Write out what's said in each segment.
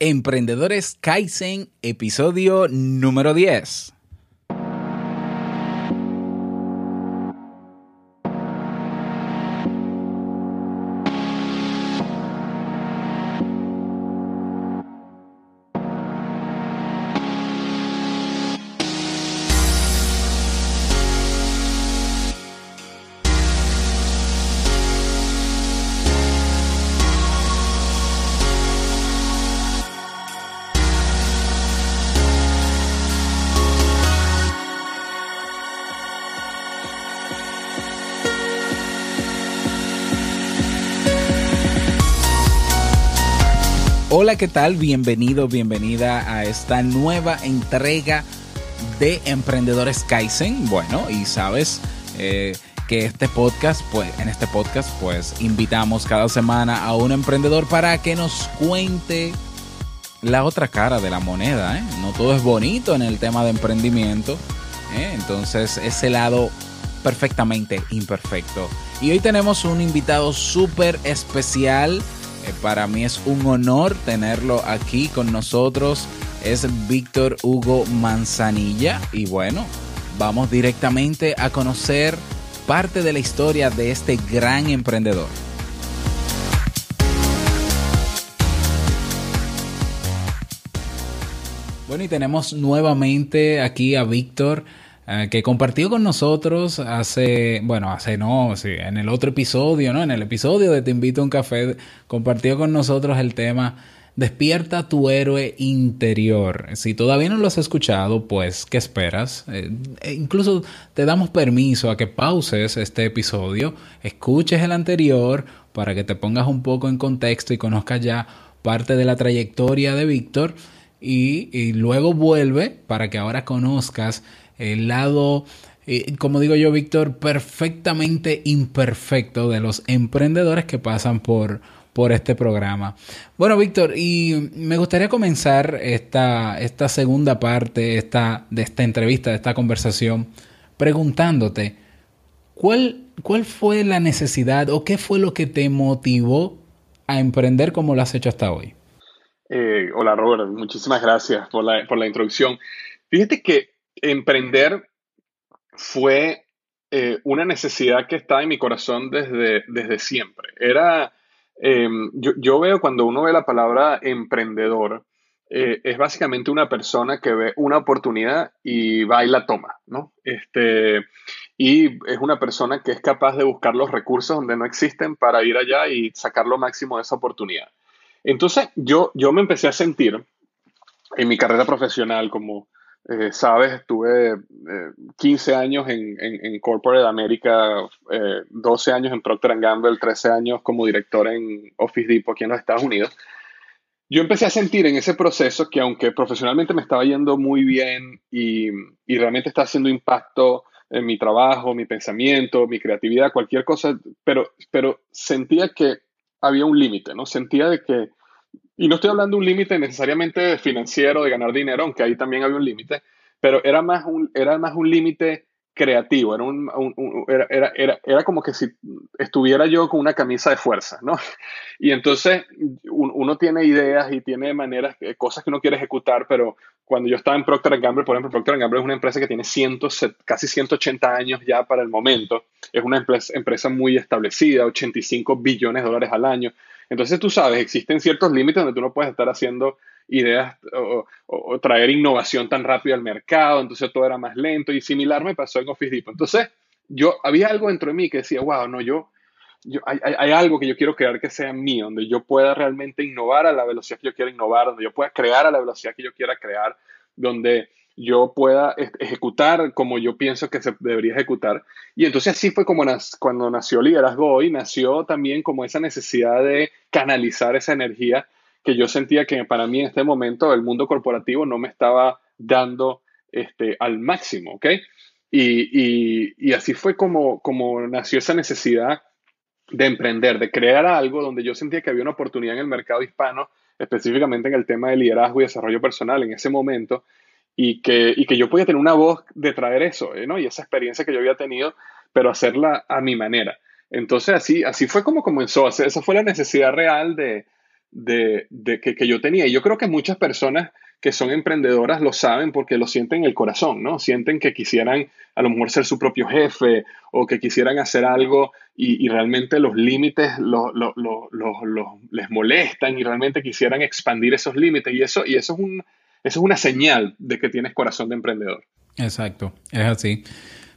Emprendedores Kaizen, episodio número 10. Hola, ¿qué tal? Bienvenido, bienvenida a esta nueva entrega de Emprendedores Kaizen. Bueno, y sabes eh, que este podcast, pues, en este podcast, pues, invitamos cada semana a un emprendedor para que nos cuente la otra cara de la moneda. ¿eh? No todo es bonito en el tema de emprendimiento. ¿eh? Entonces, ese lado perfectamente imperfecto. Y hoy tenemos un invitado súper especial para mí es un honor tenerlo aquí con nosotros. Es Víctor Hugo Manzanilla. Y bueno, vamos directamente a conocer parte de la historia de este gran emprendedor. Bueno, y tenemos nuevamente aquí a Víctor. Eh, que compartió con nosotros hace, bueno, hace no, sí, en el otro episodio, ¿no? En el episodio de Te invito a un café, compartió con nosotros el tema Despierta tu héroe interior. Si todavía no lo has escuchado, pues, ¿qué esperas? Eh, e incluso te damos permiso a que pauses este episodio, escuches el anterior para que te pongas un poco en contexto y conozcas ya parte de la trayectoria de Víctor y, y luego vuelve para que ahora conozcas el lado, eh, como digo yo, Víctor, perfectamente imperfecto de los emprendedores que pasan por, por este programa. Bueno, Víctor, y me gustaría comenzar esta, esta segunda parte esta, de esta entrevista, de esta conversación, preguntándote, ¿cuál, ¿cuál fue la necesidad o qué fue lo que te motivó a emprender como lo has hecho hasta hoy? Eh, hola Robert, muchísimas gracias por la, por la introducción. Fíjate que emprender fue eh, una necesidad que está en mi corazón desde, desde siempre. Era, em, yo, veo cuando uno ve la palabra emprendedor, eh, es básicamente una persona que ve una oportunidad y va y la toma, ¿no? Este, y es una persona que es capaz de buscar los recursos donde no existen para ir allá y sacar lo máximo de esa oportunidad. Entonces, yo, yo me empecé a sentir en mi carrera profesional como eh, sabes, estuve 15 eh, años en, en, Corporate America, 12 eh, años en Procter Gamble, 13 años como director en Office Depot aquí en los Estados Unidos. Yo empecé a sentir en ese proceso que aunque profesionalmente me estaba yendo muy bien y, y realmente está haciendo impacto en mi trabajo, mi pensamiento, mi creatividad, cualquier cosa, pero, pero sentía que había un límite, ¿no? Sentía de que y no estoy hablando de un límite necesariamente financiero, de ganar dinero, aunque ahí también había un límite, pero era más un, era más un límite creativo, era, un, era, era, era, como que si estuviera yo con una camisa de fuerza, ¿no? Y entonces uno tiene ideas y tiene maneras, eh, cosas que uno quiere ejecutar, pero cuando yo estaba en Procter Gamble, por ejemplo, Procter Gamble es una empresa que tiene cientos, casi 180 años ya para el momento, es una empresa, empresa muy establecida, 85 billones de dólares al año, entonces tú sabes, existen ciertos límites donde tú no puedes estar haciendo ideas o, traer innovación tan rápido al mercado, entonces todo era más lento y similar me pasó en Office Depot. Entonces yo había algo dentro de mí que decía, wow, no, yo, yo hay, hay, algo que yo quiero crear que sea mío, donde yo pueda realmente innovar a la velocidad que yo quiera innovar, donde yo pueda crear a la velocidad que yo quiera crear, donde yo pueda ejecutar como yo pienso que se debería ejecutar. Y entonces así fue como cuando nació Liderazgo Hoy, nació también como esa necesidad de canalizar esa energía que yo sentía que para mí en este momento el mundo corporativo no me estaba dando este, al máximo, ¿ok? Y, así fue como, como nació esa necesidad de emprender, de crear algo donde yo sentía que había una oportunidad en el mercado hispano, específicamente en el tema de liderazgo y desarrollo personal en ese momento, y que, y que yo podía tener una voz de traer eso, ¿no? Y esa experiencia que yo había tenido, pero hacerla a mi manera. Entonces así, así fue como comenzó, esa fue la necesidad real de, de, que, que, yo tenía. Y yo creo que muchas personas que son emprendedoras lo saben porque lo sienten en el corazón, ¿no? Sienten que quisieran a lo mejor ser su propio jefe o que quisieran hacer algo y, realmente los límites les molestan y realmente quisieran expandir esos límites. Y eso, y eso, es un, es una señal de que tienes corazón de emprendedor. Exacto, es así.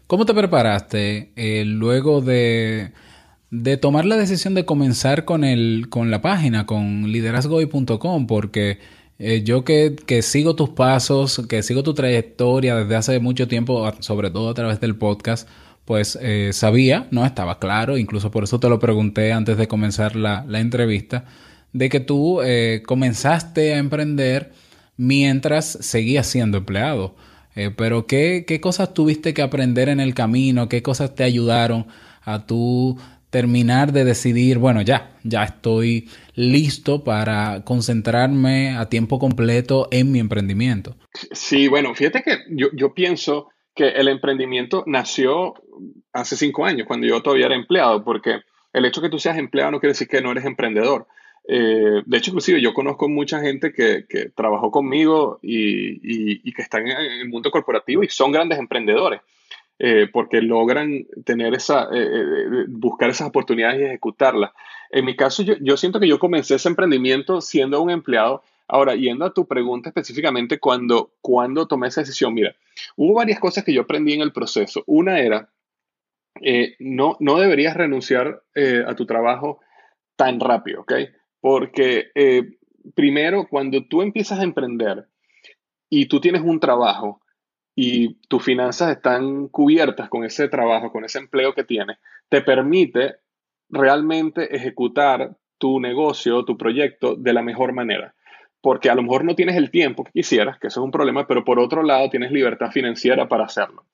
¿Cómo te preparaste eh, luego de, de, tomar la decisión de comenzar con, el, con la página, con liderazgoy.com? Porque eh, yo que, que, sigo tus pasos, que sigo tu trayectoria desde hace mucho tiempo, sobre todo a través del podcast, pues eh, sabía, ¿no? Estaba claro, incluso por eso te lo pregunté antes de comenzar la, la entrevista, de que tú comenzaste a emprender mientras seguías siendo empleado. Eh, pero ¿qué, ¿qué, cosas tuviste que aprender en el camino? ¿Qué cosas te ayudaron a tú terminar de decidir, bueno, ya, ya estoy listo para concentrarme a tiempo completo en mi emprendimiento? Sí, bueno, fíjate que yo, yo pienso que el emprendimiento nació hace cinco años, cuando yo todavía era empleado, porque el hecho de que tú seas empleado no quiere decir que no eres emprendedor. Eh, de hecho, inclusive yo conozco mucha gente que, trabajó conmigo y, que están en el mundo corporativo y son grandes emprendedores. Eh, porque logran tener esa, eh, buscar esas oportunidades y ejecutarlas. En mi caso, yo, siento que yo comencé ese emprendimiento siendo un empleado. Ahora, yendo a tu pregunta específicamente, cuando, cuando tomé esa decisión, mira, hubo varias cosas que yo aprendí en el proceso. Una era, no, no deberías renunciar a tu trabajo tan rápido, ¿ok? Porque eh, primero, cuando tú empiezas a emprender y tú tienes un trabajo y tus finanzas están cubiertas con ese trabajo, con ese empleo que tienes, te permite realmente ejecutar tu negocio, tu proyecto de la mejor manera. Porque a lo mejor no tienes el tiempo que quisieras, que eso es un problema, pero por otro lado tienes libertad financiera para hacerlo.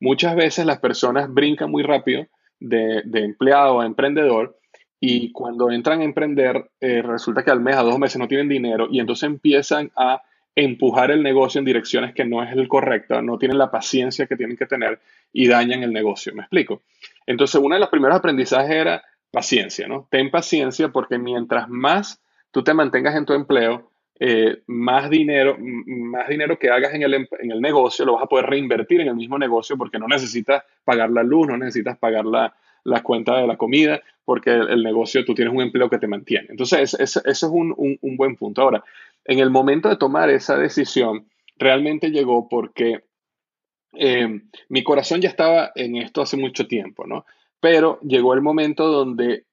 Muchas veces las personas brincan muy rápido de, de empleado a emprendedor y cuando entran a emprender, eh, resulta que al mes, a dos meses no tienen dinero y entonces empiezan a empujar el negocio en direcciones que no es el correcto, no tienen la paciencia que tienen que tener y dañan el negocio. ¿Me explico? Entonces, uno de los primeros aprendizajes era paciencia, ¿no? Ten paciencia porque mientras más tú te mantengas en tu empleo, eh, más dinero, más dinero que hagas en el, en el negocio lo vas a poder reinvertir en el mismo negocio porque no necesitas pagar la luz, no necesitas pagar la, la cuenta de la comida, porque el, negocio, tú tienes un empleo que te mantiene. Entonces, eso es un, buen punto. Ahora, en el momento de tomar esa decisión, realmente llegó porque eh, mi corazón ya estaba en esto hace mucho tiempo, ¿no? Pero llegó el momento donde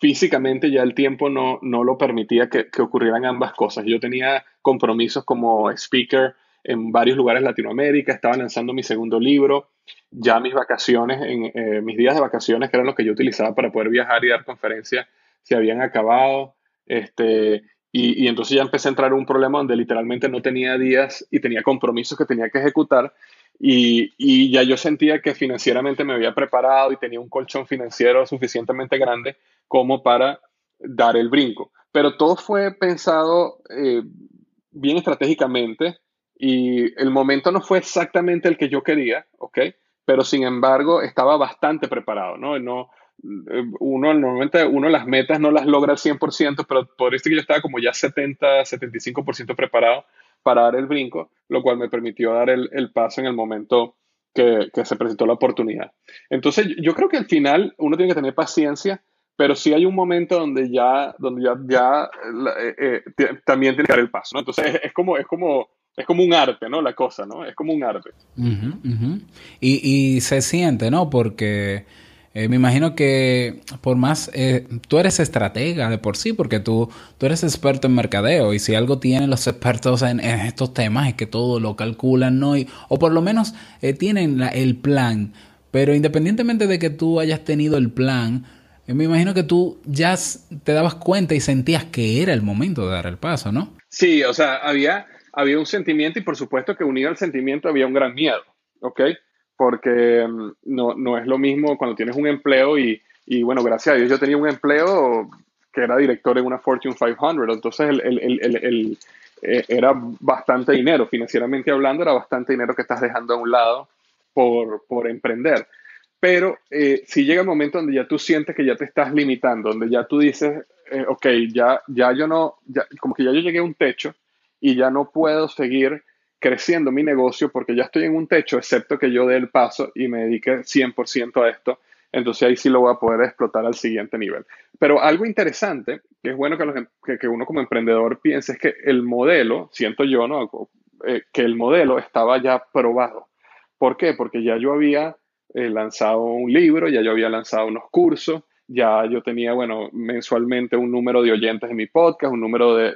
físicamente ya el tiempo no, no lo permitía que, que, ocurrieran ambas cosas. Yo tenía compromisos como speaker en varios lugares Latinoamérica, estaba lanzando mi segundo libro, ya mis vacaciones, en, eh, mis días de vacaciones, que eran los que yo utilizaba para poder viajar y dar conferencias, se habían acabado. Este, y, y, entonces ya empecé a entrar en un problema donde literalmente no tenía días y tenía compromisos que tenía que ejecutar. Y, y, ya yo sentía que financieramente me había preparado y tenía un colchón financiero suficientemente grande como para dar el brinco. Pero todo fue pensado eh, bien estratégicamente y el momento no fue exactamente el que yo quería, ¿ok? Pero sin embargo estaba bastante preparado, ¿no? no eh, uno normalmente uno las metas no las logra al 100%, pero por esto que yo estaba como ya 70, 75% preparado para dar el brinco, lo cual me permitió dar el, el paso en el momento que, que, se presentó la oportunidad. Entonces, yo creo que al final uno tiene que tener paciencia, pero sí hay un momento donde ya, donde ya, ya eh, eh, también tiene que dar el paso. Entonces, es como, es como es como un arte, ¿no? La cosa, ¿no? Es como un arte. Y, y, se siente, ¿no? Porque eh, me imagino que por más, eh, tú eres estratega de por sí, porque tú, tú eres experto en mercadeo y si algo tienen los expertos en, estos temas es que todo lo calculan, ¿no? o por lo menos eh, tienen el plan. Pero independientemente de que tú hayas tenido el plan, me imagino que tú ya te dabas cuenta y sentías que era el momento de dar el paso, ¿no? Sí, o sea, había había un sentimiento y por supuesto que unido al sentimiento había un gran miedo, ¿ok? Porque mm, no, no es lo mismo cuando tienes un empleo y, y, bueno, gracias a Dios yo tenía un empleo que era director en una Fortune 500, entonces el, el, el, eh, era bastante dinero, financieramente hablando, era bastante dinero que estás dejando a un lado por, por emprender. Pero eh, si llega el momento donde ya tú sientes que ya te estás limitando, donde ya tú dices, eh, ok, ya, ya yo no, ya, como que ya yo llegué a un techo y ya no puedo seguir creciendo mi negocio porque ya estoy en un techo, excepto que yo dé el paso y me dedique 100% a esto. Entonces ahí sí lo voy a poder explotar al siguiente nivel. Pero algo interesante, que es bueno que, em, uno como emprendedor piense, es que el modelo, siento yo, ¿no? Eh, que el modelo estaba ya probado. ¿Por qué? Porque ya yo había eh, lanzado un libro, ya yo había lanzado unos cursos, ya yo tenía, bueno, mensualmente un número de oyentes en mi podcast, un número de,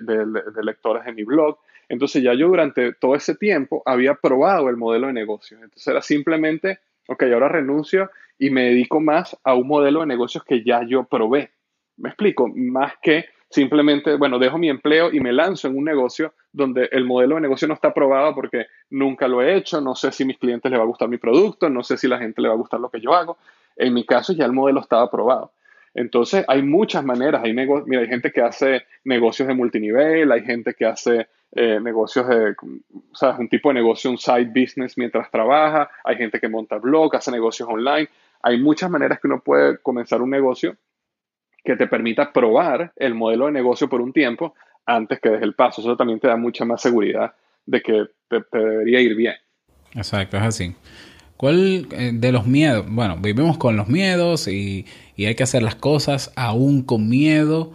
lectores en mi blog. Entonces ya yo durante todo ese tiempo había probado el modelo de negocios. Entonces era simplemente, ok, ahora renuncio y me dedico más a un modelo de negocios que ya yo probé. Me explico, más que simplemente, bueno, dejo mi empleo y me lanzo en un negocio donde el modelo de negocio no está probado porque nunca lo he hecho, no sé si a mis clientes les va a gustar mi producto, no sé si a la gente le va a gustar lo que yo hago. En mi caso ya el modelo estaba probado. Entonces, hay muchas maneras. Hay, mira, hay gente que hace negocios de multinivel, hay gente que hace eh, negocios de, o sea, un tipo de negocio, un side business mientras trabaja, hay gente que monta blog, hace negocios online. Hay muchas maneras que uno puede comenzar un negocio que te permita probar el modelo de negocio por un tiempo antes que des el paso. Eso también te da mucha más seguridad de que te debería ir bien. Exacto, es así. ¿Cuál eh, de los miedos? Bueno, vivimos con los miedos y, hay que hacer las cosas aún con miedo.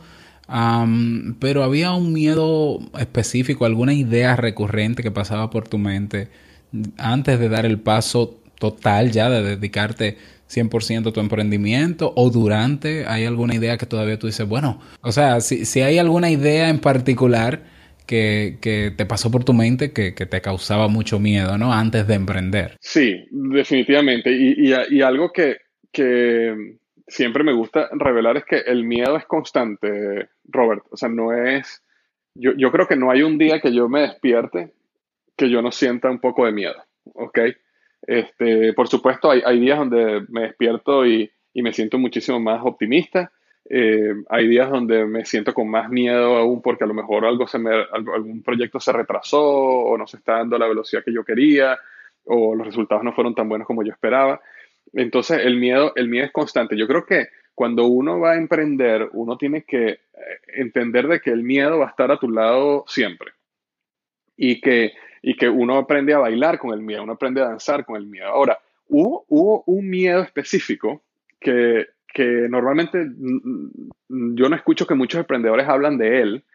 pero había un miedo específico, alguna idea recurrente que pasaba por tu mente antes de dar el paso total ya de dedicarte 100% a tu emprendimiento o durante, ¿hay alguna idea que todavía tú dices, bueno, o sea, si, si hay alguna idea en particular que, te pasó por tu mente que, te causaba mucho miedo, ¿no? Antes de emprender. Sí, definitivamente. Y, algo que, siempre me gusta revelar es que el miedo es constante, Robert. O sea, no es... Yo, yo creo que no hay un día que yo me despierte que yo no sienta un poco de miedo, ¿ok? Este, por supuesto, hay, hay días donde me despierto y, y me siento muchísimo más optimista eh, hay días donde me siento con más miedo aún porque a lo mejor algo se me, algún proyecto se retrasó o no se está dando la velocidad que yo quería o los resultados no fueron tan buenos como yo esperaba. Entonces el miedo, el miedo es constante. Yo creo que cuando uno va a emprender, uno tiene que eh, entender de que el miedo va a estar a tu lado siempre y que, y que uno aprende a bailar con el miedo, uno aprende a danzar con el miedo. Ahora, hubo, hubo un miedo específico que que normalmente yo no escucho que muchos emprendedores hablan de él,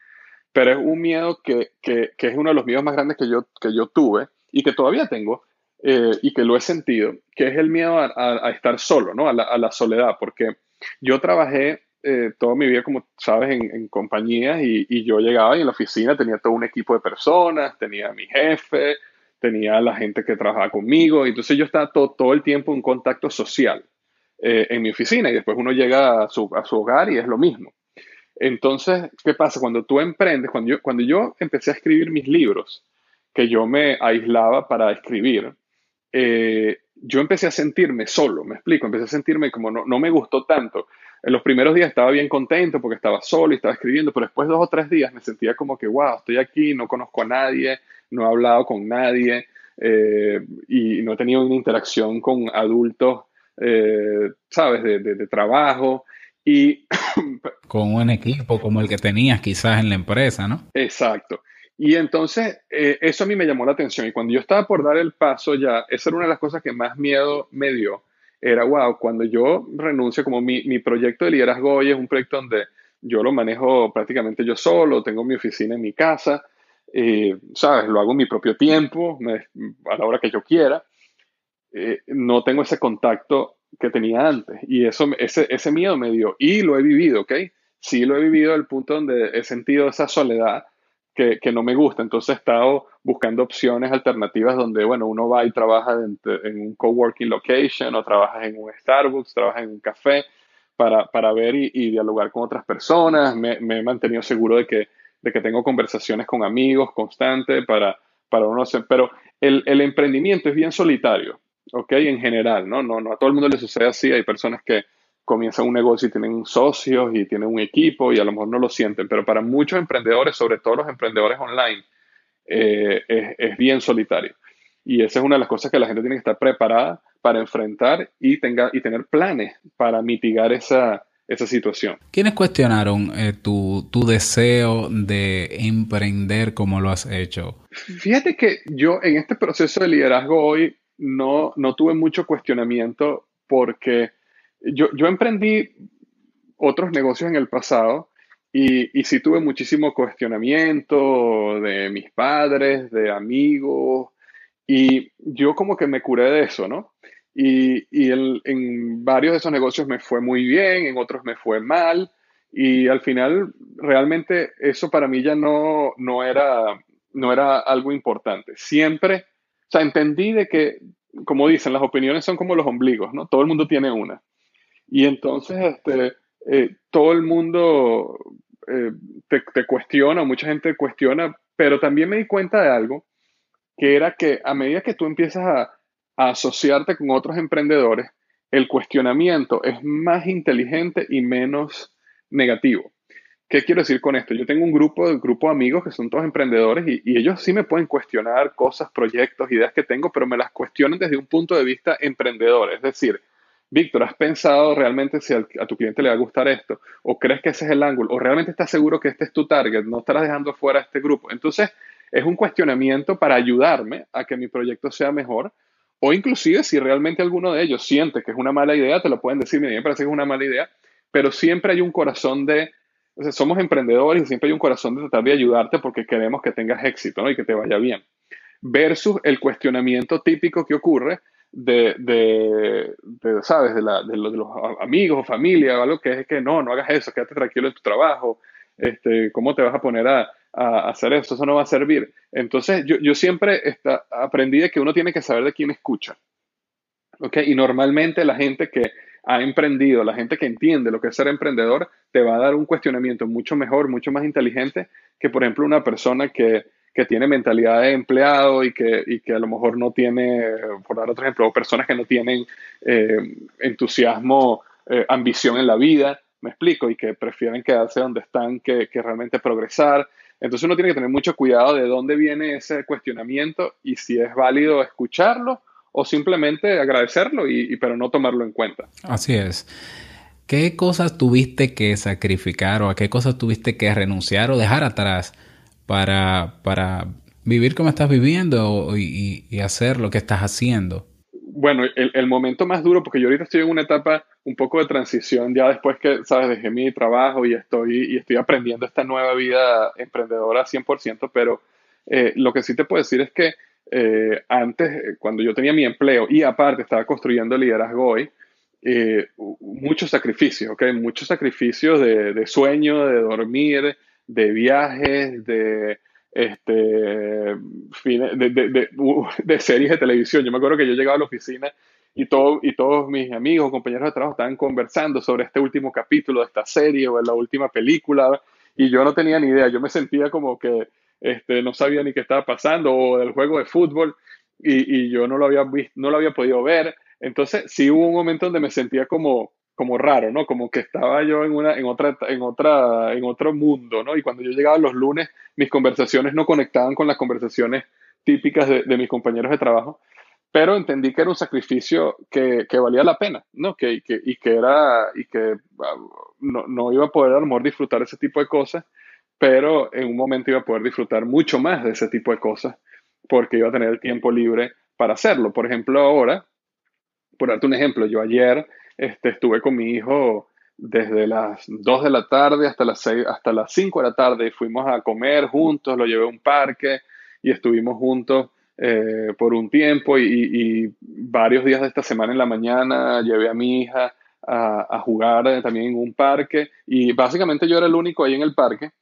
pero es un miedo que, es uno de los miedos más grandes que yo, que yo tuve y que todavía tengo eh, y que lo he sentido, que es el miedo a, estar solo, ¿no? A la, soledad, porque yo trabajé eh, toda mi vida, como sabes, en, compañías y, yo llegaba y en la oficina tenía todo un equipo de personas, tenía a mi jefe, tenía a la gente que trabajaba conmigo, y entonces yo estaba todo, todo el tiempo en contacto social. Eh, en mi oficina y después uno llega a su, a su, hogar y es lo mismo. Entonces, ¿qué pasa? Cuando tú emprendes, cuando yo, cuando yo empecé a escribir mis libros, que yo me aislaba para escribir, eh, yo empecé a sentirme solo, me explico, empecé a sentirme como no, no me gustó tanto. En los primeros días estaba bien contento porque estaba solo y estaba escribiendo, pero después de dos o tres días me sentía como que, wow, estoy aquí, no conozco a nadie, no he hablado con nadie eh, y no he tenido una interacción con adultos eh, ¿sabes?, de, trabajo. Y con un equipo como el que tenías quizás en la empresa, ¿no? Exacto. Y entonces eh, eso a mí me llamó la atención. Y cuando yo estaba por dar el paso ya, esa era una de las cosas que más miedo me dio. Era, wow, cuando yo renuncio, como mi, mi proyecto de liderazgo hoy es un proyecto donde yo lo manejo prácticamente yo solo, tengo mi oficina en mi casa, eh, ¿sabes? Lo hago en mi propio tiempo, a la hora que yo quiera. Eh, no tengo ese contacto que tenía antes. Y eso, ese, ese miedo me dio. Y lo he vivido, ¿ok? Sí lo he vivido al punto donde he sentido esa soledad que, que, no me gusta. Entonces he estado buscando opciones alternativas donde, bueno, uno va y trabaja en, en un coworking location o trabaja en un Starbucks, trabaja en un café para, para ver y, dialogar con otras personas. Me, me, he mantenido seguro de que, de que tengo conversaciones con amigos constantes para, para uno hacer. Pero el, el emprendimiento es bien solitario. ¿Ok? En general, ¿no? No, no a todo el mundo le sucede así. Hay personas que comienzan un negocio y tienen socios y tienen un equipo y a lo mejor no lo sienten, pero para muchos emprendedores, sobre todo los emprendedores online, eh, es, bien solitario. Y esa es una de las cosas que la gente tiene que estar preparada para enfrentar y, tenga, y tener planes para mitigar esa, esa situación. ¿Quiénes cuestionaron eh, tu, tu, deseo de emprender como lo has hecho? Fíjate que yo en este proceso de liderazgo hoy no, no tuve mucho cuestionamiento porque yo, yo emprendí otros negocios en el pasado y, y sí tuve muchísimo cuestionamiento de mis padres, de amigos, y yo como que me curé de eso, ¿no? Y, y en varios de esos negocios me fue muy bien, en otros me fue mal, y al final realmente eso para mí ya no, no, era, no era algo importante. Siempre, sea, entendí de que, como dicen, las opiniones son como los ombligos, ¿no? Todo el mundo tiene una. Y entonces, este, eh, todo el mundo eh, te, cuestiona, mucha gente cuestiona, pero también me di cuenta de algo, que era que a medida que tú empiezas a, asociarte con otros emprendedores, el cuestionamiento es más inteligente y menos negativo. ¿Qué quiero decir con esto? Yo tengo un grupo, de grupo de amigos que son todos emprendedores y, ellos sí me pueden cuestionar cosas, proyectos, ideas que tengo, pero me las cuestionan desde un punto de vista emprendedor. Es decir, Víctor, ¿has pensado realmente si a tu cliente le va a gustar esto? ¿O crees que ese es el ángulo? ¿O realmente estás seguro que este es tu target? ¿No estarás dejando fuera a este grupo? Entonces, es un cuestionamiento para ayudarme a que mi proyecto sea mejor. O inclusive si realmente alguno de ellos siente que es una mala idea, te lo pueden decir, me parece que es una mala idea, pero siempre hay un corazón de, somos emprendedores y siempre hay un corazón de tratar de ayudarte porque queremos que tengas éxito y que te vaya bien. Versus el cuestionamiento típico que ocurre de, de, ¿sabes? De, la, de, los, amigos o familia o algo que es que no, no hagas eso, quédate tranquilo en tu trabajo, este, ¿cómo te vas a poner a, a hacer eso? Eso no va a servir. Entonces, yo, yo siempre está, aprendí de que uno tiene que saber de quién escucha. ¿Ok? Y normalmente la gente que ha emprendido, la gente que entiende lo que es ser emprendedor, te va a dar un cuestionamiento mucho mejor, mucho más inteligente que, por ejemplo, una persona que que tiene mentalidad de empleado y que, y que a lo mejor no tiene, por dar otro ejemplo, personas que no tienen eh, entusiasmo, eh, ambición en la vida, me explico, y que prefieren quedarse donde están que, que, realmente progresar. Entonces uno tiene que tener mucho cuidado de dónde viene ese cuestionamiento y si es válido escucharlo o simplemente agradecerlo, y, y pero no tomarlo en cuenta. Así es. ¿Qué cosas tuviste que sacrificar o a qué cosas tuviste que renunciar o dejar atrás? para, para vivir como estás viviendo y, y, hacer lo que estás haciendo? Bueno, el, el, momento más duro, porque yo ahorita estoy en una etapa un poco de transición, ya después que, sabes, dejé mi trabajo y estoy, y estoy aprendiendo esta nueva vida emprendedora 100%, pero eh, lo que sí te puedo decir es que eh, antes, eh, cuando yo tenía mi empleo y aparte estaba construyendo liderazgo hoy, eh, muchos sacrificios, ¿ok? Muchos sacrificios de, de sueño, de dormir, de viajes, de, este, de, de, series de televisión. Yo me acuerdo que yo llegaba a la oficina y, todo, y todos mis amigos, compañeros de trabajo estaban conversando sobre este último capítulo de esta serie o de la última película y yo no tenía ni idea. Yo me sentía como que este, no sabía ni qué estaba pasando o del juego de fútbol y, y yo no lo, había visto, no lo había podido ver. Entonces sí hubo un momento donde me sentía como, como raro, ¿no? Como que estaba yo en, una, en, otra, en, otra, en otro mundo, ¿no? Y cuando yo llegaba los lunes, mis conversaciones no conectaban con las conversaciones típicas de, de mis compañeros de trabajo, pero entendí que era un sacrificio que, que valía la pena, ¿no? Que, que, y que era, y que ah, no, no, iba a poder a lo disfrutar ese tipo de cosas, pero en un momento iba a poder disfrutar mucho más de ese tipo de cosas, porque iba a tener el tiempo libre para hacerlo. Por ejemplo, ahora, por darte un ejemplo, yo ayer este, estuve con mi hijo desde las 2 de la tarde hasta las, 6, hasta las 5 de la tarde y fuimos a comer juntos, lo llevé a un parque y estuvimos juntos eh, por un tiempo y, y, varios días de esta semana en la mañana llevé a mi hija a, a, jugar también en un parque y básicamente yo era el único ahí en el parque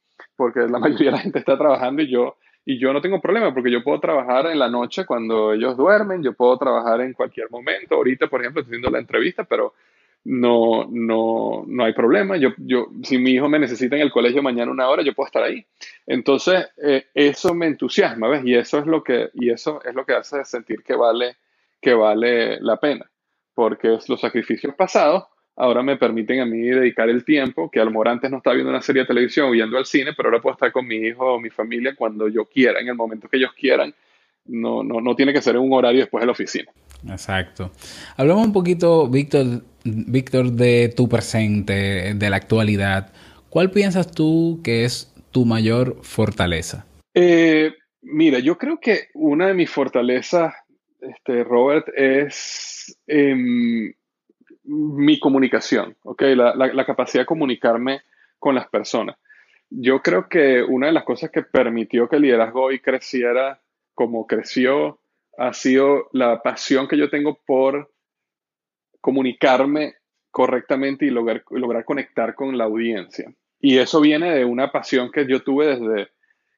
porque la mayoría de la gente está trabajando y yo y yo no tengo problema porque yo puedo trabajar en la noche cuando ellos duermen, yo puedo trabajar en cualquier momento. Ahorita, por ejemplo, estoy haciendo la entrevista, pero no, no, no hay problema. Yo, yo, si mi hijo me necesita en el colegio mañana una hora, yo puedo estar ahí. Entonces, eh, eso me entusiasma, ¿ves? Y eso es lo que, y eso es lo que hace sentir que vale, que vale la pena. Porque los sacrificios pasados ahora me permiten a mí dedicar el tiempo, que a lo mejor antes no estaba viendo una serie de televisión o yendo al cine, pero ahora puedo estar con mi hijo o mi familia cuando yo quiera, en el momento que ellos quieran. No, no, no tiene que ser en un horario después de la oficina. Exacto. Hablamos un poquito, Víctor, Víctor, de tu presente, de la actualidad. ¿Cuál piensas tú que es tu mayor fortaleza? Eh, mira, yo creo que una de mis fortalezas, este, Robert, es em, mi comunicación, ¿ok? La, capacidad de comunicarme con las personas. Yo creo que una de las cosas que permitió que el liderazgo hoy creciera como creció ha sido la pasión que yo tengo por comunicarme correctamente y lograr, lograr conectar con la audiencia. Y eso viene de una pasión que yo tuve desde,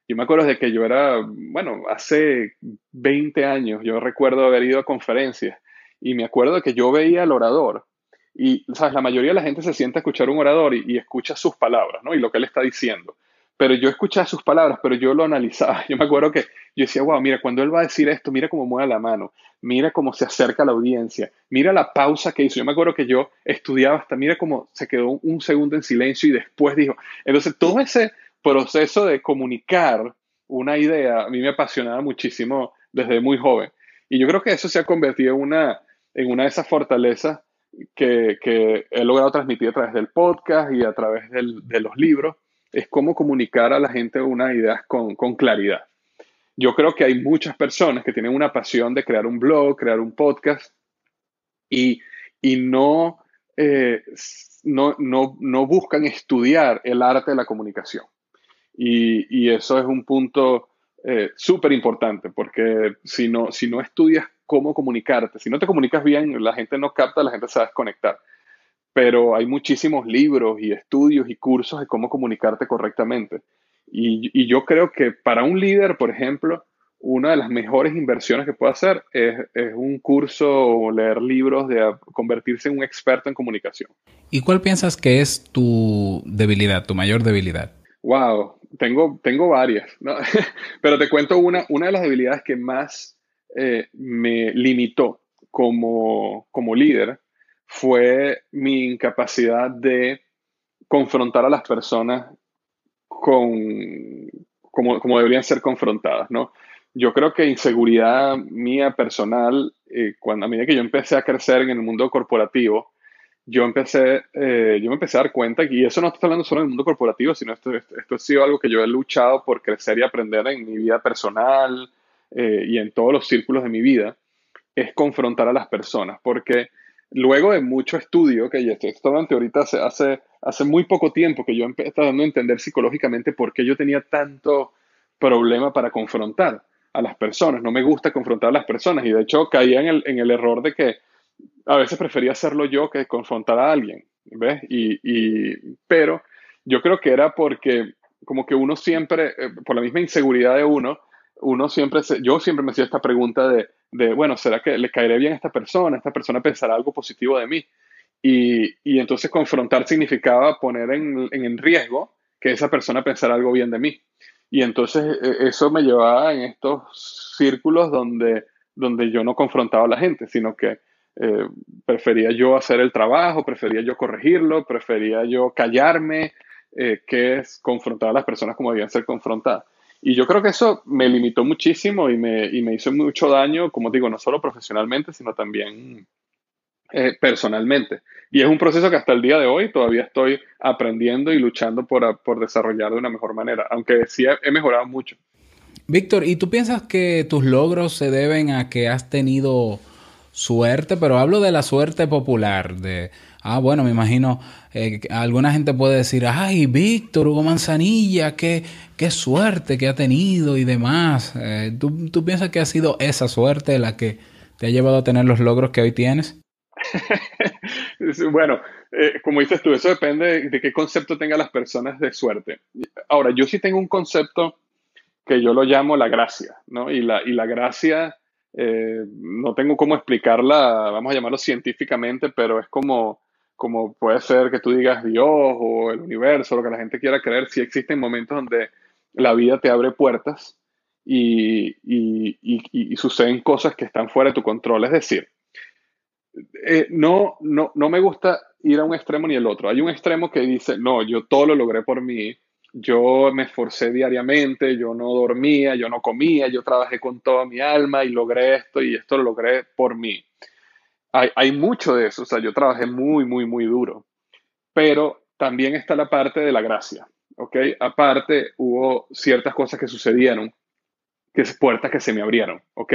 yo me acuerdo de que yo era, bueno, hace 20 años, yo recuerdo haber ido a conferencias y me acuerdo que yo veía al orador y, ¿sabes? La mayoría de la gente se sienta a escuchar un orador y, escucha sus palabras, ¿no? Y lo que él está diciendo pero yo escuchaba sus palabras, pero yo lo analizaba. Yo me acuerdo que yo decía, wow, mira, cuando él va a decir esto, mira cómo mueve la mano, mira cómo se acerca a la audiencia, mira la pausa que hizo. Yo me acuerdo que yo estudiaba hasta, mira cómo se quedó un segundo en silencio y después dijo. Entonces, todo ese proceso de comunicar una idea a mí me apasionaba muchísimo desde muy joven. Y yo creo que eso se ha convertido en una, en una de esas fortalezas que, que he logrado transmitir a través del podcast y a través de los libros es cómo comunicar a la gente unas ideas con, claridad. Yo creo que hay muchas personas que tienen una pasión de crear un blog, crear un podcast y, no, eh, no, no, buscan estudiar el arte de la comunicación. Y, eso es un punto eh, súper importante porque si no, si no estudias cómo comunicarte, si no te comunicas bien, la gente no capta, la gente se va a desconectar pero hay muchísimos libros y estudios y cursos de cómo comunicarte correctamente. Y, yo creo que para un líder, por ejemplo, una de las mejores inversiones que puede hacer es, un curso o leer libros de convertirse en un experto en comunicación. ¿Y cuál piensas que es tu debilidad, tu mayor debilidad? Wow, tengo, tengo varias, pero te cuento una, una de las debilidades que más eh, me limitó como, como líder fue mi incapacidad de confrontar a las personas con, como, como deberían ser confrontadas, ¿no? Yo creo que inseguridad mía personal, eh, cuando a medida que yo empecé a crecer en el mundo corporativo, yo empecé, eh, yo me empecé a dar cuenta, y eso no estoy hablando solo del mundo corporativo, sino esto, esto, ha sido algo que yo he luchado por crecer y aprender en mi vida personal eh, y en todos los círculos de mi vida, es confrontar a las personas, porque luego de mucho estudio, que ya estoy hablando ahorita hace, hace, hace muy poco tiempo que yo empecé dando a entender psicológicamente por qué yo tenía tanto problema para confrontar a las personas. No me gusta confrontar a las personas y de hecho caía en el, en el error de que a veces prefería hacerlo yo que confrontar a alguien, ¿ves? Y, y, pero yo creo que era porque como que uno siempre, eh, por la misma inseguridad de uno, uno siempre, se, yo siempre me hacía esta pregunta de, de, bueno, ¿será que le caeré bien a esta persona? ¿Esta persona pensará algo positivo de mí? Y, y entonces confrontar significaba poner en, en, riesgo que esa persona pensara algo bien de mí. Y entonces e, eso me llevaba en estos círculos donde, donde yo no confrontaba a la gente, sino que eh, prefería yo hacer el trabajo, prefería yo corregirlo, prefería yo callarme, eh, que es confrontar a las personas como debían ser confrontadas. Y yo creo que eso me limitó muchísimo y me, y me hizo mucho daño, como digo, no solo profesionalmente, sino también eh, personalmente. Y es un proceso que hasta el día de hoy todavía estoy aprendiendo y luchando por, por desarrollar de una mejor manera, aunque sí he, he mejorado mucho. Víctor, ¿y tú piensas que tus logros se deben a que has tenido suerte? Pero hablo de la suerte popular, de Ah, bueno, me imagino, eh, alguna gente puede decir, ay, Víctor, Hugo Manzanilla, qué, qué suerte que ha tenido y demás. Eh, ¿tú, piensas que ha sido esa suerte la que te ha llevado a tener los logros que hoy tienes? bueno, eh, como dices tú, eso depende de qué concepto tengan las personas de suerte. Ahora, yo sí tengo un concepto que yo lo llamo la gracia, ¿no? Y la, y la gracia, no tengo cómo explicarla, vamos a llamarlo científicamente, pero es como como puede ser que tú digas Dios o el universo, lo que la gente quiera creer, sí existen momentos donde la vida te abre puertas y, suceden cosas que están fuera de tu control. Es decir, eh, no, no, no me gusta ir a un extremo ni el otro. Hay un extremo que dice, no, yo todo lo logré por mí, yo me esforcé diariamente, yo no dormía, yo no comía, yo trabajé con toda mi alma y logré esto y esto lo logré por mí. Hay, hay mucho de eso, o sea, yo trabajé muy, muy, muy duro, pero también está la parte de la gracia, ¿ok? Aparte, hubo ciertas cosas que sucedieron, que es puertas que se me abrieron, ¿ok?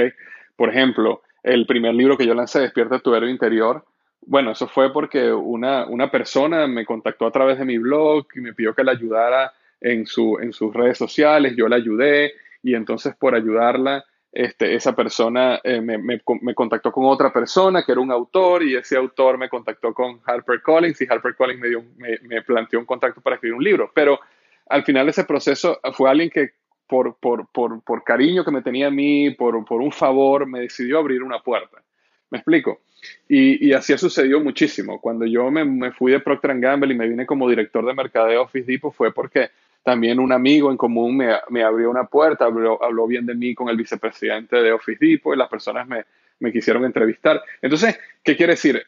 Por ejemplo, el primer libro que yo lancé, Despierta tu héroe interior, bueno, eso fue porque una, una, persona me contactó a través de mi blog y me pidió que la ayudara en, su, en sus redes sociales, yo la ayudé y entonces por ayudarla, este, esa persona eh, me, me, me, contactó con otra persona que era un autor y ese autor me contactó con Harper Collins y Harper Collins me, dio, me, me planteó un contacto para escribir un libro. Pero al final ese proceso fue alguien que por, por, por, por cariño que me tenía a mí, por, por un favor, me decidió abrir una puerta. ¿Me explico? Y, y, así ha sucedido muchísimo. Cuando yo me, me, fui de Procter Gamble y me vine como director de mercadeo Office Depot fue porque también un amigo en común me, me abrió una puerta, habló, habló, bien de mí con el vicepresidente de Office Depot y las personas me, me quisieron entrevistar. Entonces, ¿qué quiere decir?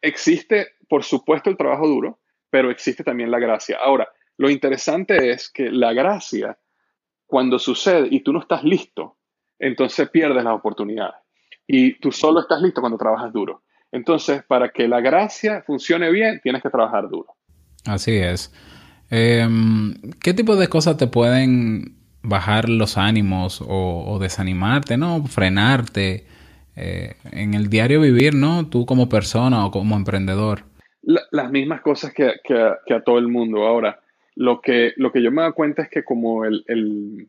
Existe, por supuesto, el trabajo duro, pero existe también la gracia. Ahora, lo interesante es que la gracia cuando sucede y tú no estás listo, entonces pierdes las oportunidades. Y tú solo estás listo cuando trabajas duro. Entonces, para que la gracia funcione bien, tienes que trabajar duro. Así es. Eh, ¿Qué tipo de cosas te pueden bajar los ánimos o, desanimarte, ¿no? Frenarte eh, en el diario vivir, ¿no? Tú como persona o como emprendedor. La, las mismas cosas que, que, a todo el mundo. Ahora, lo que, lo que yo me doy cuenta es que como el, el,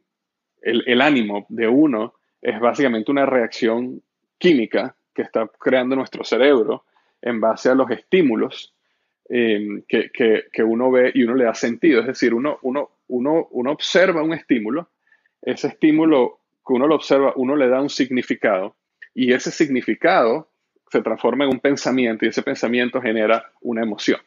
el ánimo de uno es básicamente una reacción química que está creando nuestro cerebro en base a los estímulos eh, que, que, que, uno ve y uno le da sentido. Es decir, uno, uno, uno, uno observa un estímulo, ese estímulo que uno lo observa, uno le da un significado y ese significado se transforma en un pensamiento y ese pensamiento genera una emoción.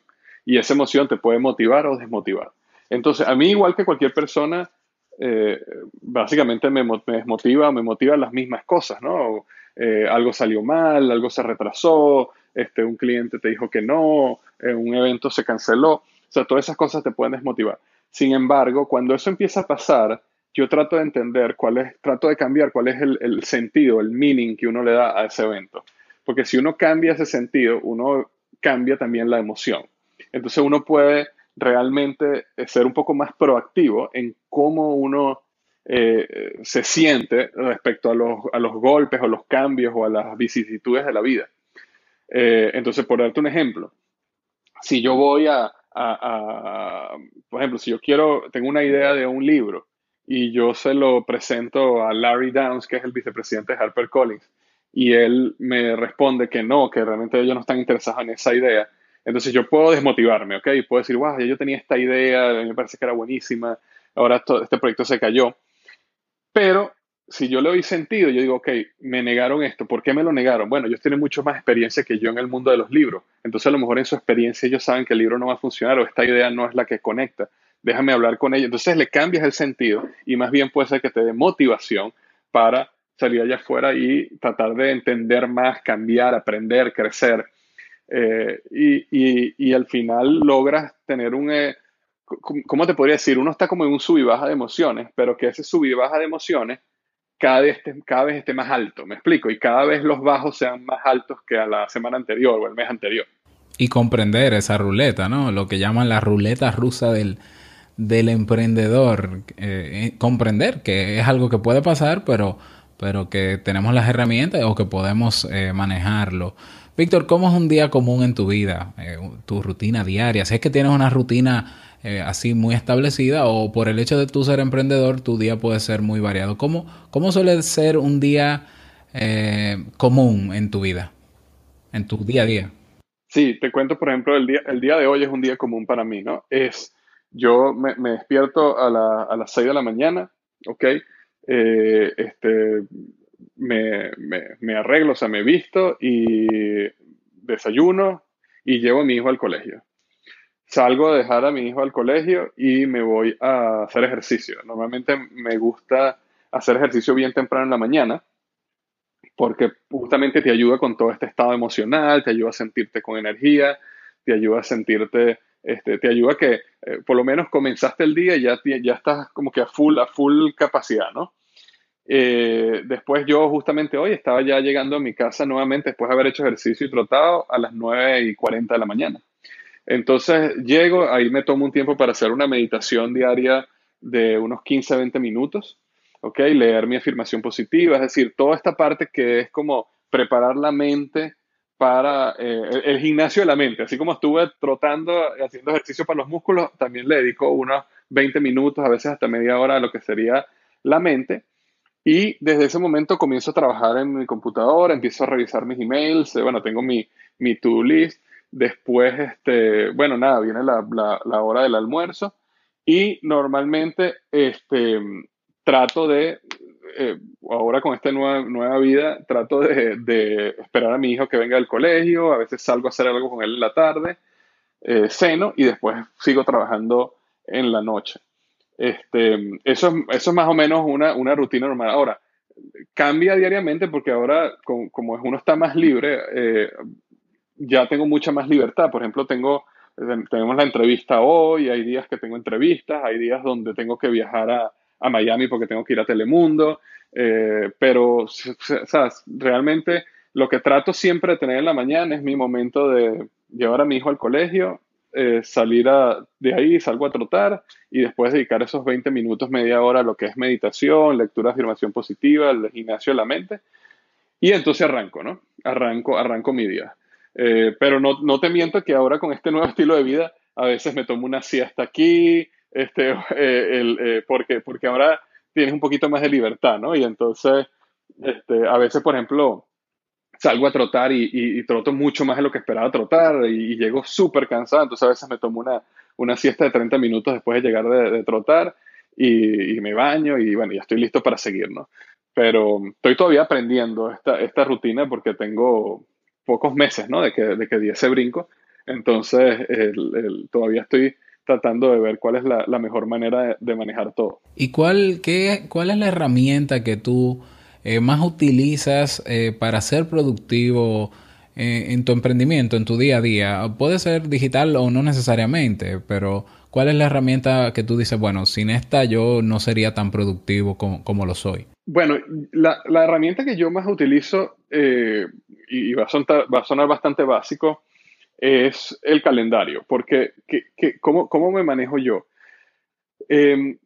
Y esa emoción te puede motivar o desmotivar. Entonces, a mí, igual que cualquier persona, eh, básicamente me, me desmotiva, me motivan las mismas cosas, ¿no? Eh, algo salió mal, algo se retrasó, este, un cliente te dijo que no, un evento se canceló. O sea, todas esas cosas te pueden desmotivar. Sin embargo, cuando eso empieza a pasar, yo trato de entender cuál es, trato de cambiar cuál es el, el sentido, el meaning que uno le da a ese evento. Porque si uno cambia ese sentido, uno cambia también la emoción. Entonces uno puede realmente eh, ser un poco más proactivo en cómo uno eh, se siente respecto a los, a los, golpes o los cambios o a las vicisitudes de la vida. Eh, entonces, por darte un ejemplo, si yo voy a, a, por ejemplo, si yo quiero, tengo una idea de un libro y yo se lo presento a Larry Downs, que es el vicepresidente de HarperCollins, y él me responde que no, que realmente ellos no están interesados en esa idea, entonces yo puedo desmotivarme, ¿ok? Puedo decir, wow, yo tenía esta idea, me parece que era buenísima, ahora este proyecto se cayó. Pero si yo le doy sentido, yo digo, ok, me negaron esto, ¿por qué me lo negaron? Bueno, ellos tienen mucho más experiencia que yo en el mundo de los libros. Entonces a lo mejor en su experiencia ellos saben que el libro no va a funcionar o esta idea no es la que conecta. Déjame hablar con ellos. Entonces le cambias el sentido y más bien puede ser que te dé motivación para salir allá afuera y tratar de entender más, cambiar, aprender, crecer. Eh, y, y, y, al final logras tener un, eh, ¿cómo te podría decir? Uno está como en un sub baja de emociones, pero que ese sub baja de emociones cada vez, esté, cada vez esté más alto, me explico, y cada vez los bajos sean más altos que a la semana anterior o el mes anterior. Y comprender esa ruleta, ¿no? Lo que llaman la ruleta rusa del, del emprendedor. Eh, comprender que es algo que puede pasar, pero, pero que tenemos las herramientas o que podemos eh, manejarlo. Víctor, ¿cómo es un día común en tu vida? Eh, tu rutina diaria. Si es que tienes una rutina eh, así muy establecida o por el hecho de tú ser emprendedor, tu día puede ser muy variado. ¿Cómo, cómo suele ser un día eh, común en tu vida? En tu día a día. Sí, te cuento, por ejemplo, el día, el día de hoy es un día común para mí, ¿no? Es, yo me, despierto a, la, a, las 6 de la mañana, ¿ok? Eh, este, me, me, me, arreglo, o sea, me visto y desayuno y llevo a mi hijo al colegio. Salgo a dejar a mi hijo al colegio y me voy a hacer ejercicio. Normalmente me gusta hacer ejercicio bien temprano en la mañana porque justamente te ayuda con todo este estado emocional, te ayuda a sentirte con energía, te ayuda a sentirte este, te ayuda que eh, por lo menos comenzaste el día y ya, ya estás como que a full, a full capacidad, ¿no? Eh, después yo justamente hoy estaba ya llegando a mi casa nuevamente después de haber hecho ejercicio y trotado a las 9 y 40 de la mañana. Entonces llego, ahí me tomo un tiempo para hacer una meditación diaria de unos 15 a 20 minutos, ¿ok? Leer mi afirmación positiva, es decir, toda esta parte que es como preparar la mente para eh, el, gimnasio de la mente. Así como estuve trotando, haciendo ejercicio para los músculos, también le dedico unos 20 minutos, a veces hasta media hora a lo que sería la mente. Y desde ese momento comienzo a trabajar en mi computadora, empiezo a revisar mis emails, eh, bueno, tengo mi, mi to-do list. Después, este, bueno, nada, viene la, la, hora del almuerzo y normalmente este, trato de eh, ahora con esta nueva, nueva vida, trato de, esperar a mi hijo que venga del colegio, a veces salgo a hacer algo con él en la tarde, eh, ceno y después sigo trabajando en la noche. Este, eso, eso es más o menos una, una rutina normal. Ahora, cambia diariamente porque ahora, como, uno está más libre, eh, ya tengo mucha más libertad. Por ejemplo, tengo, tenemos la entrevista hoy, hay días que tengo entrevistas, hay días donde tengo que viajar a, a Miami porque tengo que ir a Telemundo, eh, pero o realmente lo que trato siempre de tener en la mañana es mi momento de llevar a mi hijo al colegio, eh, salir de ahí, salgo a trotar y después dedicar esos 20 minutos, media hora a lo que es meditación, lectura afirmación positiva, el gimnasio de la mente. Y entonces arranco, ¿no? Arranco, arranco mi día. Eh, pero no, no te miento que ahora con este nuevo estilo de vida, a veces me tomo una siesta aquí, este, eh, el, eh, porque, porque ahora tienes un poquito más de libertad, ¿no? Y entonces, este, a veces, por ejemplo, salgo a trotar y, y, troto mucho más de lo que esperaba trotar y, llego súper cansado, entonces a veces me tomo una, una siesta de 30 minutos después de llegar de, trotar y, me baño y bueno, ya estoy listo para seguir, ¿no? Pero estoy todavía aprendiendo esta, esta rutina porque tengo pocos meses, ¿no? De que, de que di ese brinco, entonces el, todavía estoy tratando de ver cuál es la, mejor manera de, manejar todo. ¿Y cuál, qué, cuál es la herramienta que tú eh, más utilizas eh, para ser productivo eh, en tu emprendimiento, en tu día a día? Puede ser digital o no necesariamente, pero ¿cuál es la herramienta que tú dices, bueno, sin esta yo no sería tan productivo como, lo soy? Bueno, la, herramienta que yo más utilizo, y, va, a sonar bastante básico, es el calendario, porque cómo, me manejo yo? Em,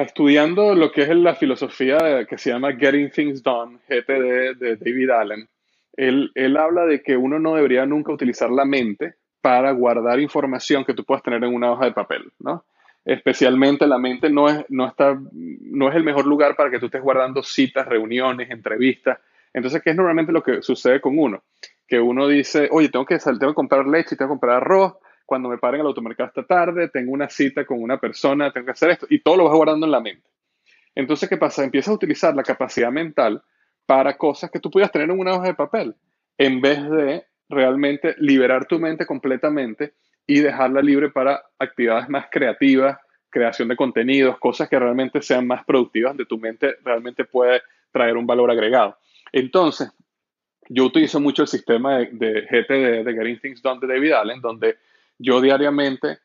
estudiando lo que es la filosofía que se llama Getting Things Done, GTD de David Allen, él, él, habla de que uno no debería nunca utilizar la mente para guardar información que tú puedas tener en una hoja de papel, ¿no? Especialmente la mente no es, no, está, no es el mejor lugar para que tú estés guardando citas, reuniones, entrevistas. Entonces, ¿qué es normalmente lo que sucede con uno? que uno dice, oye, tengo que, tengo que comprar leche, tengo que comprar arroz, cuando me paren al automercado esta tarde, tengo una cita con una persona, tengo que hacer esto, y todo lo vas guardando en la mente. Entonces, ¿qué pasa? Empiezas a utilizar la capacidad mental para cosas que tú pudieras tener en una hoja de papel, en vez de realmente liberar tu mente completamente y dejarla libre para actividades más creativas, creación de contenidos, cosas que realmente sean más productivas, donde tu mente realmente puede traer un valor agregado. Entonces, yo utilizo mucho el sistema de, GTD, de Getting Things Done de David Allen, donde yo diariamente,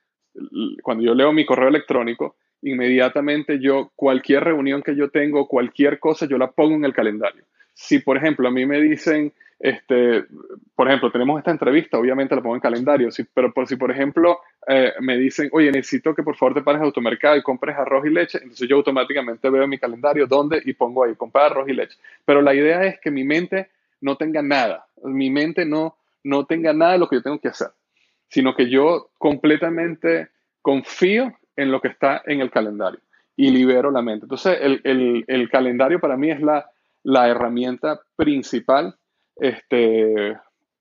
cuando yo leo mi correo electrónico, inmediatamente yo, cualquier reunión que yo tengo, cualquier cosa, yo la pongo en el calendario. Si, por ejemplo, a mí me dicen, este, por ejemplo, tenemos esta entrevista, obviamente la pongo en calendario, pero por, si, por ejemplo, eh, me dicen, oye, necesito que por favor te pares a automercado y compres arroz y leche, entonces yo automáticamente veo en mi calendario dónde y pongo ahí, comprar arroz y leche. Pero la idea es que mi mente no tenga nada, mi mente no, no tenga nada de lo que yo tengo que hacer, sino que yo completamente confío en lo que está en el calendario y libero la mente. Entonces, el, calendario para mí es la, la herramienta principal este,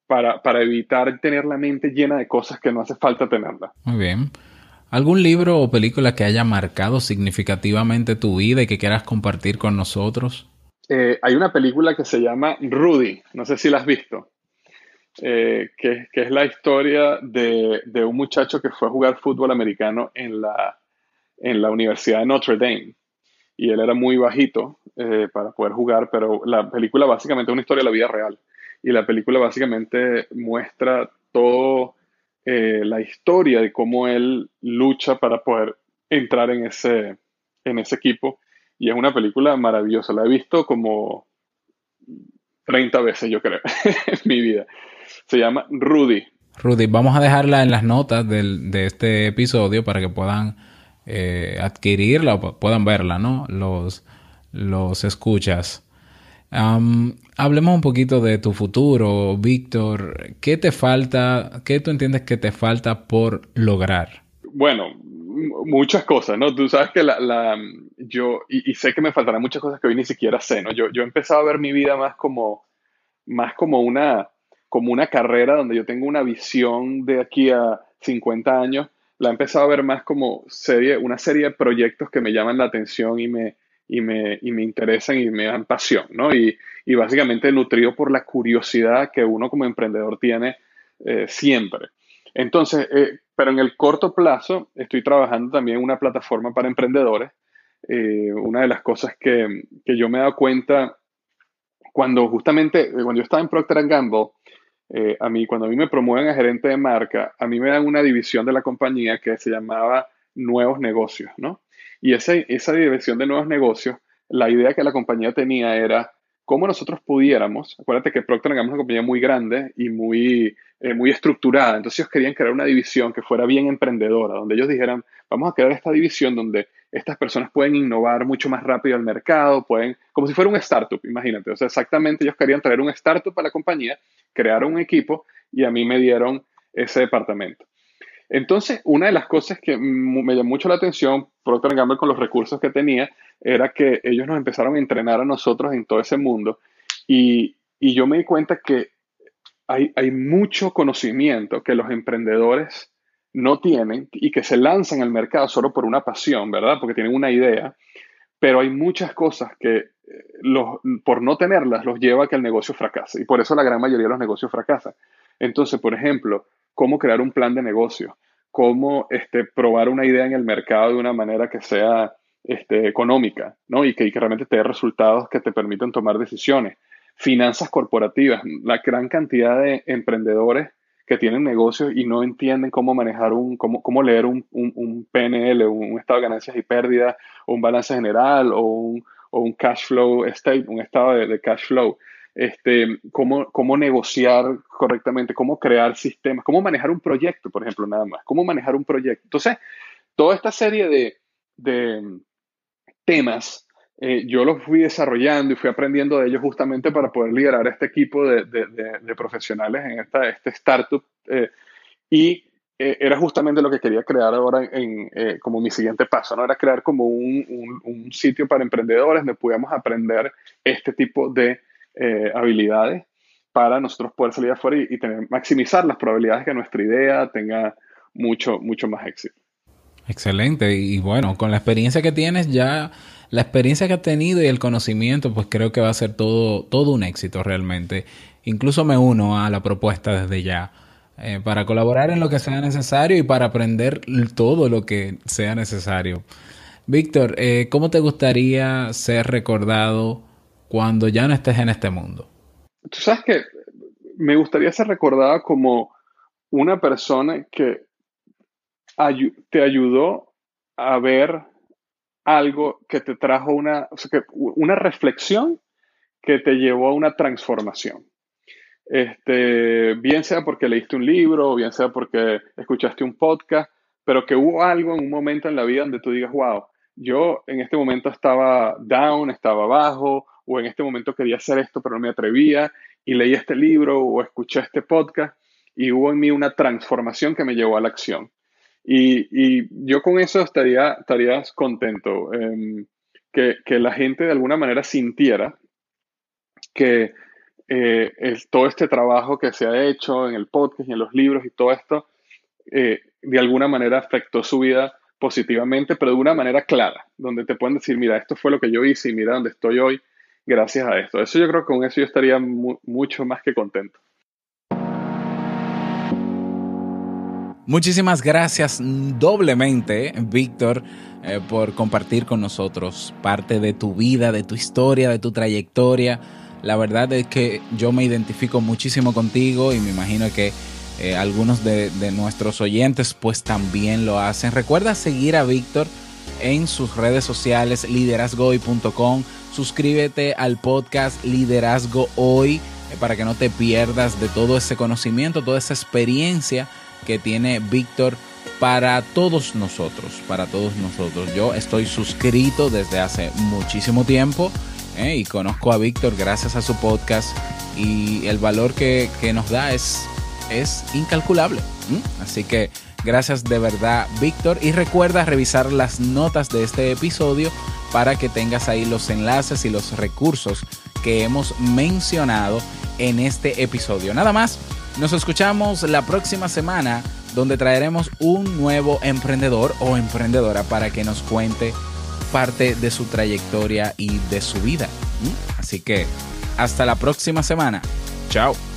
para, para, evitar tener la mente llena de cosas que no hace falta tenerla. Muy bien. ¿Algún libro o película que haya marcado significativamente tu vida y que quieras compartir con nosotros? Eh, hay una película que se llama Rudy, no sé si la has visto, eh, que, es la historia de, un muchacho que fue a jugar fútbol americano en la, en la Universidad de Notre Dame. Y él era muy bajito eh, para poder jugar, pero la película básicamente es una historia de la vida real. Y la película básicamente muestra todo eh, la historia de cómo él lucha para poder entrar en ese, en ese equipo. Y es una película maravillosa. La he visto como 30 veces, yo creo, en mi vida. Se llama Rudy. Rudy, vamos a dejarla en las notas de este episodio para que puedan eh, adquirirla o puedan verla, ¿no? Los, los escuchas. hablemos un poquito de tu futuro, Víctor. ¿Qué te falta? ¿Qué tú entiendes que te falta por lograr? Bueno, muchas cosas, ¿no? Tú sabes que la, yo, y, sé que me faltarán muchas cosas que hoy ni siquiera sé, ¿no? Yo, yo he empezado a ver mi vida más como, más como una, como una carrera donde yo tengo una visión de aquí a 50 años. La he empezado a ver más como serie, una serie de proyectos que me llaman la atención y me, y me, y me interesan y me dan pasión, ¿no? Y, y, básicamente nutrido por la curiosidad que uno como emprendedor tiene eh, siempre. Entonces, eh, pero en el corto plazo estoy trabajando también en una plataforma para emprendedores. Eh, una de las cosas que, que, yo me he dado cuenta cuando justamente, cuando yo estaba en Procter Gamble, eh, a mí, cuando a mí me promueven a gerente de marca, a mí me dan una división de la compañía que se llamaba nuevos negocios, ¿no? Y esa, esa división de nuevos negocios, la idea que la compañía tenía era cómo nosotros pudiéramos, acuérdate que Procter Gamble es una compañía muy grande y muy, eh, muy estructurada, entonces ellos querían crear una división que fuera bien emprendedora, donde ellos dijeran, vamos a crear esta división donde estas personas pueden innovar mucho más rápido al mercado, pueden, como si fuera un startup, imagínate, o sea, exactamente ellos querían traer un startup a la compañía, crear un equipo y a mí me dieron ese departamento. Entonces, una de las cosas que me llamó mucho la atención, Procter Gamble con los recursos que tenía, era que ellos nos empezaron a entrenar a nosotros en todo ese mundo y, yo me di cuenta que hay, hay, mucho conocimiento que los emprendedores no tienen y que se lanzan al mercado solo por una pasión, ¿verdad? Porque tienen una idea, pero hay muchas cosas que los, por no tenerlas los lleva a que el negocio fracase y por eso la gran mayoría de los negocios fracasan. Entonces, por ejemplo, cómo crear un plan de negocio, cómo este, probar una idea en el mercado de una manera que sea este, económica, ¿no? Y que, realmente te dé resultados que te permitan tomar decisiones. Finanzas corporativas, la gran cantidad de emprendedores que tienen negocios y no entienden cómo manejar un, cómo, cómo leer un, un, PNL, un, estado de ganancias y pérdidas, un balance general, o un, o un cash flow state, un estado de cash flow este, cómo, cómo negociar correctamente, cómo crear sistemas, cómo manejar un proyecto, por ejemplo, nada más, cómo manejar un proyecto. Entonces, toda esta serie de, de temas, eh, yo los fui desarrollando y fui aprendiendo de ellos justamente para poder liderar este equipo de, de, de profesionales en esta, este startup. Eh, y eh, era justamente lo que quería crear ahora en, como mi siguiente paso, ¿no? Era crear como un, un, sitio para emprendedores donde pudiéramos aprender este tipo de eh, habilidades para nosotros poder salir afuera y, maximizar las probabilidades que nuestra idea tenga mucho, mucho más éxito. Excelente. Y bueno, con la experiencia que tienes ya, la experiencia que has tenido y el conocimiento, pues creo que va a ser todo, todo un éxito realmente. Incluso me uno a la propuesta desde ya. Eh, para colaborar en lo que sea necesario y para aprender todo lo que sea necesario. Víctor, eh, ¿cómo te gustaría ser recordado cuando ya no estés en este mundo? Tú sabes que me gustaría ser recordada como una persona que te ayudó a ver algo que te trajo una, una reflexión que te llevó a una transformación. Este, bien sea porque leíste un libro, bien sea porque escuchaste un podcast, pero que hubo algo en un momento en la vida donde tú digas, wow, yo en este momento estaba down, estaba abajo, o en este momento quería hacer esto pero no me atrevía y leí este libro o escuché este podcast y hubo en mí una transformación que me llevó a la acción. Y, yo con eso estaría, estarías contento, em, que, la gente de alguna manera sintiera que eh, todo este trabajo que se ha hecho en el podcast y en los libros y todo esto, eh, de alguna manera afectó su vida positivamente, pero de una manera clara, donde te pueden decir, mira, esto fue lo que yo hice y mira dónde estoy hoy gracias a esto. Eso yo creo que con eso yo estaría mucho más que contento. Muchísimas gracias doblemente, Víctor, eh, por compartir con nosotros parte de tu vida, de tu historia, de tu trayectoria. La verdad es que yo me identifico muchísimo contigo y me imagino que eh, algunos de, nuestros oyentes pues también lo hacen. Recuerda seguir a Víctor en sus redes sociales liderazgohoy.com. Suscríbete al podcast Liderazgo Hoy eh, para que no te pierdas de todo ese conocimiento, toda esa experiencia que tiene Víctor para todos nosotros, para todos nosotros. Yo estoy suscrito desde hace muchísimo tiempo eh, y conozco a Víctor gracias a su podcast y el valor que, que nos da es es incalculable. Así que gracias de verdad, Víctor. Y recuerda revisar las notas de este episodio para que tengas ahí los enlaces y los recursos que hemos mencionado en este episodio. Nada más, nos escuchamos la próxima semana donde traeremos un nuevo emprendedor o emprendedora para que nos cuente parte de su trayectoria y de su vida. Así que hasta la próxima semana. Chao.